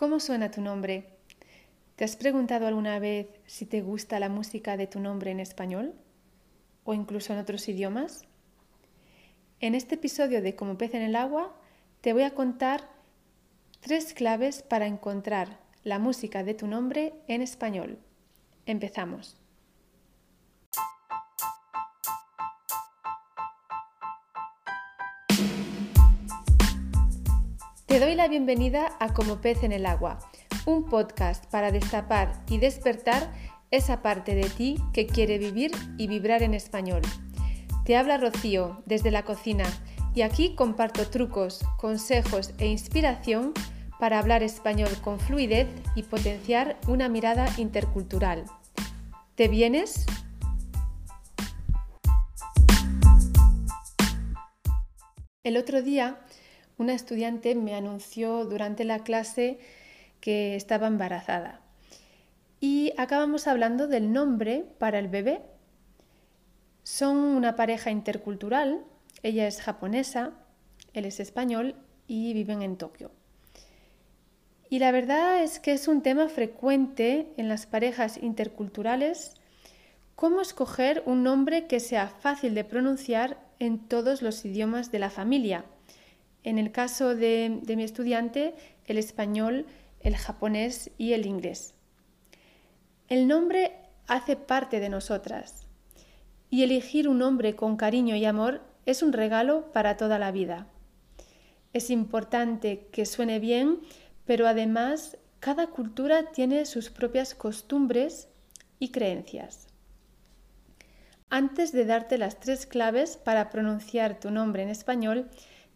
¿Cómo suena tu nombre? ¿Te has preguntado alguna vez si te gusta la música de tu nombre en español? ¿O incluso en otros idiomas? En este episodio de Como pez en el agua te voy a contar tres claves para encontrar la música de tu nombre en español. Empezamos. Te doy la bienvenida a Como pez en el agua, un podcast para destapar y despertar esa parte de ti que quiere vivir y vibrar en español. Te habla Rocío desde la cocina y aquí comparto trucos, consejos e inspiración para hablar español con fluidez y potenciar una mirada intercultural. ¿Te vienes? El otro día una estudiante me anunció durante la clase que estaba embarazada. Y acabamos hablando del nombre para el bebé. Son una pareja intercultural, ella es japonesa, él es español y viven en Tokio. Y la verdad es que es un tema frecuente en las parejas interculturales cómo escoger un nombre que sea fácil de pronunciar en todos los idiomas de la familia en el caso de, mi estudiante, el español, el japonés y el inglés. El nombre hace parte de nosotras y elegir un nombre con cariño y amor es un regalo para toda la vida. Es importante que suene bien, pero además cada cultura tiene sus propias costumbres y creencias. Antes de darte las tres claves para pronunciar tu nombre en español,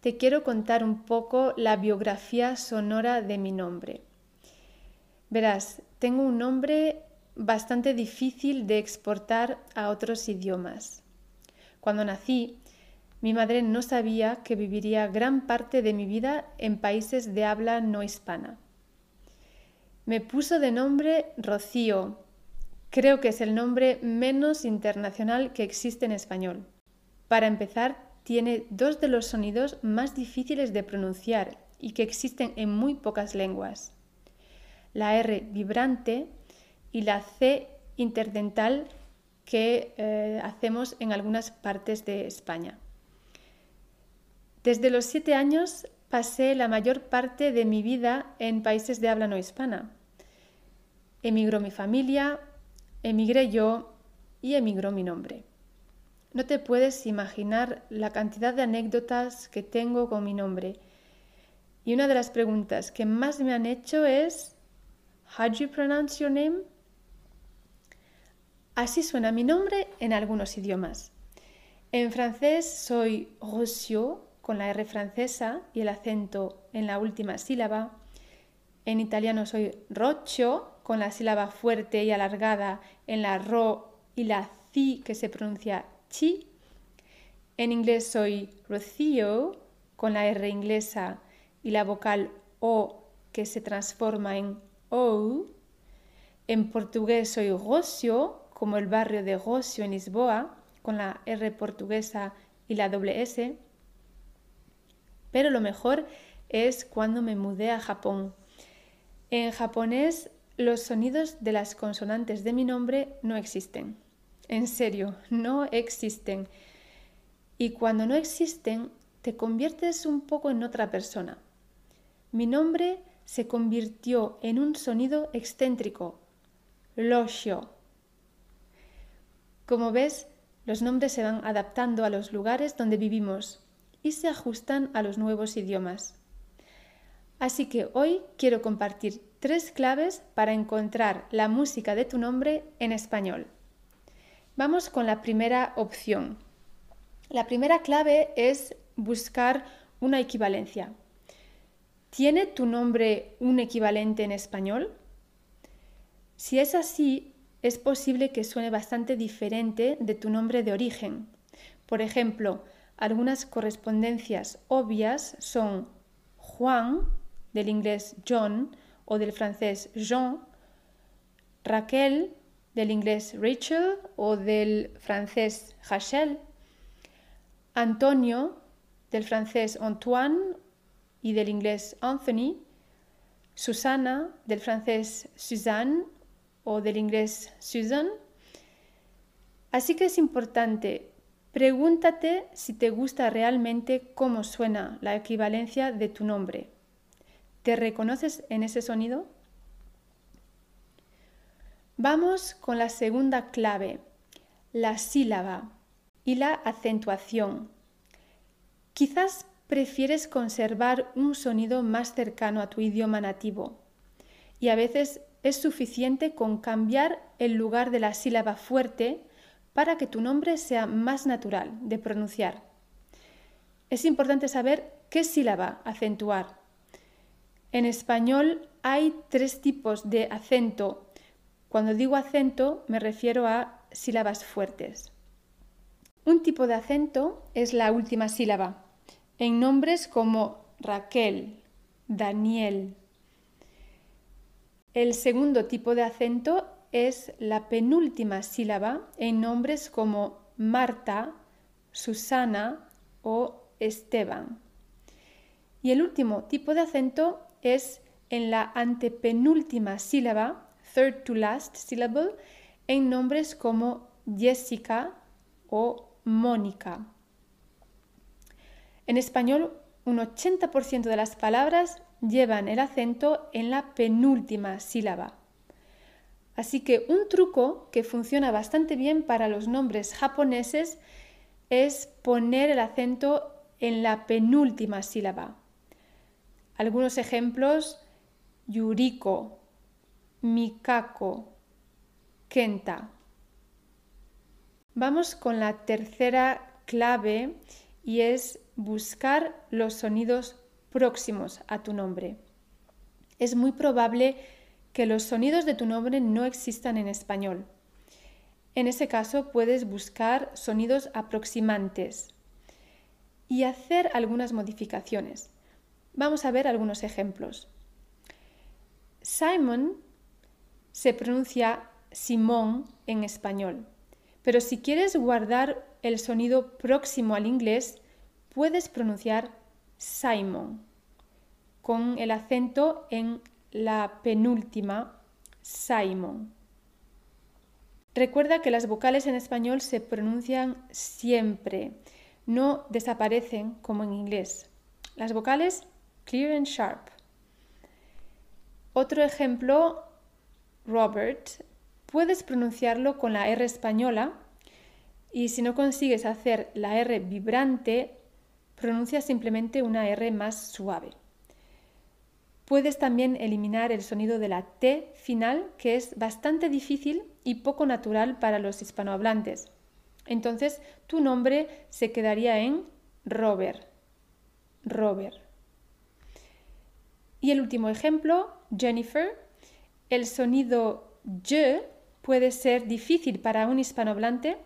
te quiero contar un poco la biografía sonora de mi nombre. Verás, tengo un nombre bastante difícil de exportar a otros idiomas. Cuando nací, mi madre no sabía que viviría gran parte de mi vida en países de habla no hispana. Me puso de nombre Rocío. Creo que es el nombre menos internacional que existe en español. Para empezar, tiene dos de los sonidos más difíciles de pronunciar y que existen en muy pocas lenguas. La R vibrante y la C interdental que eh, hacemos en algunas partes de España. Desde los siete años pasé la mayor parte de mi vida en países de habla no hispana. Emigró mi familia, emigré yo y emigró mi nombre. No te puedes imaginar la cantidad de anécdotas que tengo con mi nombre. Y una de las preguntas que más me han hecho es, How do you pronounce your name? Así suena mi nombre en algunos idiomas. En francés soy Rocio con la R francesa y el acento en la última sílaba. En italiano soy Roccio con la sílaba fuerte y alargada en la ro y la ci que se pronuncia en inglés soy Rocío con la R inglesa y la vocal O que se transforma en O. En portugués soy Rocio, como el barrio de Rocio en Lisboa, con la R portuguesa y la doble S. Pero lo mejor es cuando me mudé a Japón. En japonés los sonidos de las consonantes de mi nombre no existen. En serio, no existen. Y cuando no existen, te conviertes un poco en otra persona. Mi nombre se convirtió en un sonido excéntrico, Loshio. Como ves, los nombres se van adaptando a los lugares donde vivimos y se ajustan a los nuevos idiomas. Así que hoy quiero compartir tres claves para encontrar la música de tu nombre en español. Vamos con la primera opción. La primera clave es buscar una equivalencia. ¿Tiene tu nombre un equivalente en español? Si es así, es posible que suene bastante diferente de tu nombre de origen. Por ejemplo, algunas correspondencias obvias son Juan, del inglés John o del francés Jean, Raquel, del inglés Rachel o del francés Rachel, Antonio, del francés Antoine y del inglés Anthony, Susana, del francés Suzanne o del inglés Susan. Así que es importante, pregúntate si te gusta realmente cómo suena la equivalencia de tu nombre. ¿Te reconoces en ese sonido? Vamos con la segunda clave, la sílaba y la acentuación. Quizás prefieres conservar un sonido más cercano a tu idioma nativo y a veces es suficiente con cambiar el lugar de la sílaba fuerte para que tu nombre sea más natural de pronunciar. Es importante saber qué sílaba acentuar. En español hay tres tipos de acento. Cuando digo acento me refiero a sílabas fuertes. Un tipo de acento es la última sílaba, en nombres como Raquel, Daniel. El segundo tipo de acento es la penúltima sílaba en nombres como Marta, Susana o Esteban. Y el último tipo de acento es en la antepenúltima sílaba, third to last syllable, en nombres como Jessica o Mónica. En español, un 80% de las palabras llevan el acento en la penúltima sílaba. Así que un truco que funciona bastante bien para los nombres japoneses es poner el acento en la penúltima sílaba. Algunos ejemplos, Yuriko, Mikako, Kenta. Vamos con la tercera clave y es buscar los sonidos próximos a tu nombre. Es muy probable que los sonidos de tu nombre no existan en español. En ese caso puedes buscar sonidos aproximantes y hacer algunas modificaciones. Vamos a ver algunos ejemplos. Simon se pronuncia Simón en español, pero si quieres guardar el sonido próximo al inglés, puedes pronunciar Simon con el acento en la penúltima Simon. Recuerda que las vocales en español se pronuncian siempre, no desaparecen como en inglés. Las vocales clear and sharp. Otro ejemplo, Robert, puedes pronunciarlo con la R española y si no consigues hacer la R vibrante, pronuncia simplemente una R más suave. Puedes también eliminar el sonido de la T final, que es bastante difícil y poco natural para los hispanohablantes. Entonces, tu nombre se quedaría en Robert. Robert. Y el último ejemplo, Jennifer. El sonido J puede ser difícil para un hispanohablante,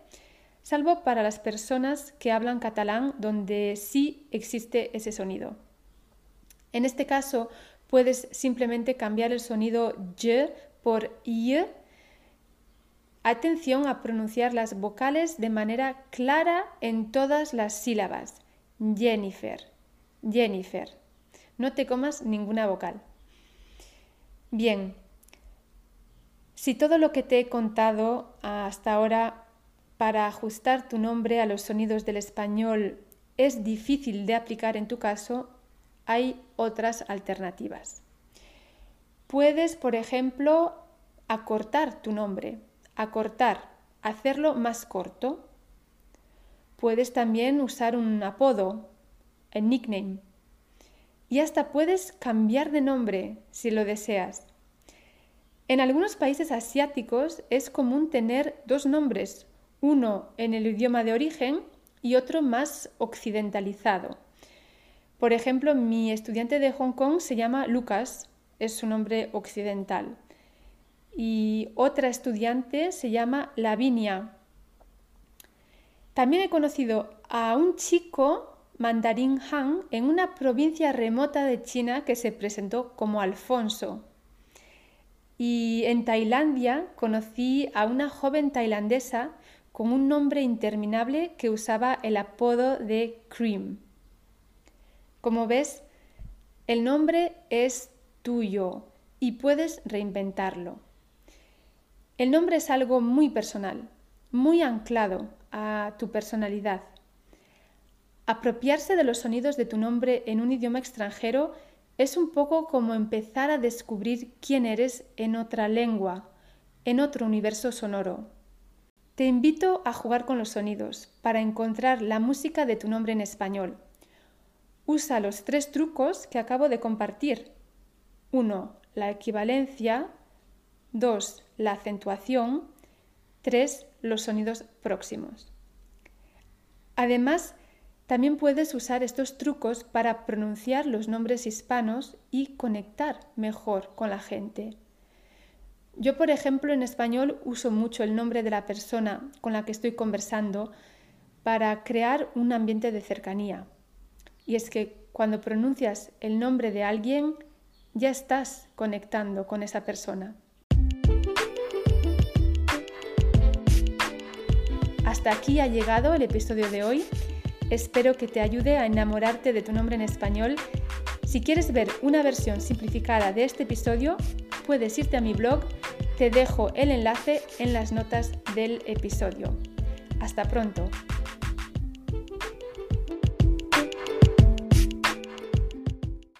salvo para las personas que hablan catalán donde sí existe ese sonido. En este caso, puedes simplemente cambiar el sonido y por y. Atención a pronunciar las vocales de manera clara en todas las sílabas. Jennifer, Jennifer. No te comas ninguna vocal. Bien, si todo lo que te he contado hasta ahora para ajustar tu nombre a los sonidos del español es difícil de aplicar en tu caso, hay otras alternativas. Puedes, por ejemplo, acortar tu nombre, acortar, hacerlo más corto. Puedes también usar un apodo, el nickname. Y hasta puedes cambiar de nombre si lo deseas. En algunos países asiáticos es común tener dos nombres, uno en el idioma de origen y otro más occidentalizado. Por ejemplo, mi estudiante de Hong Kong se llama Lucas, es su nombre occidental. Y otra estudiante se llama Lavinia. También he conocido a un chico mandarín Han en una provincia remota de China que se presentó como Alfonso. Y en Tailandia conocí a una joven tailandesa con un nombre interminable que usaba el apodo de Cream. Como ves, el nombre es tuyo y puedes reinventarlo. El nombre es algo muy personal, muy anclado a tu personalidad. Apropiarse de los sonidos de tu nombre en un idioma extranjero es un poco como empezar a descubrir quién eres en otra lengua, en otro universo sonoro. Te invito a jugar con los sonidos para encontrar la música de tu nombre en español. Usa los tres trucos que acabo de compartir. 1. La equivalencia. 2. La acentuación. 3. Los sonidos próximos. Además, también puedes usar estos trucos para pronunciar los nombres hispanos y conectar mejor con la gente. Yo, por ejemplo, en español uso mucho el nombre de la persona con la que estoy conversando para crear un ambiente de cercanía. Y es que cuando pronuncias el nombre de alguien, ya estás conectando con esa persona. Hasta aquí ha llegado el episodio de hoy. Espero que te ayude a enamorarte de tu nombre en español. Si quieres ver una versión simplificada de este episodio, puedes irte a mi blog. Te dejo el enlace en las notas del episodio. Hasta pronto.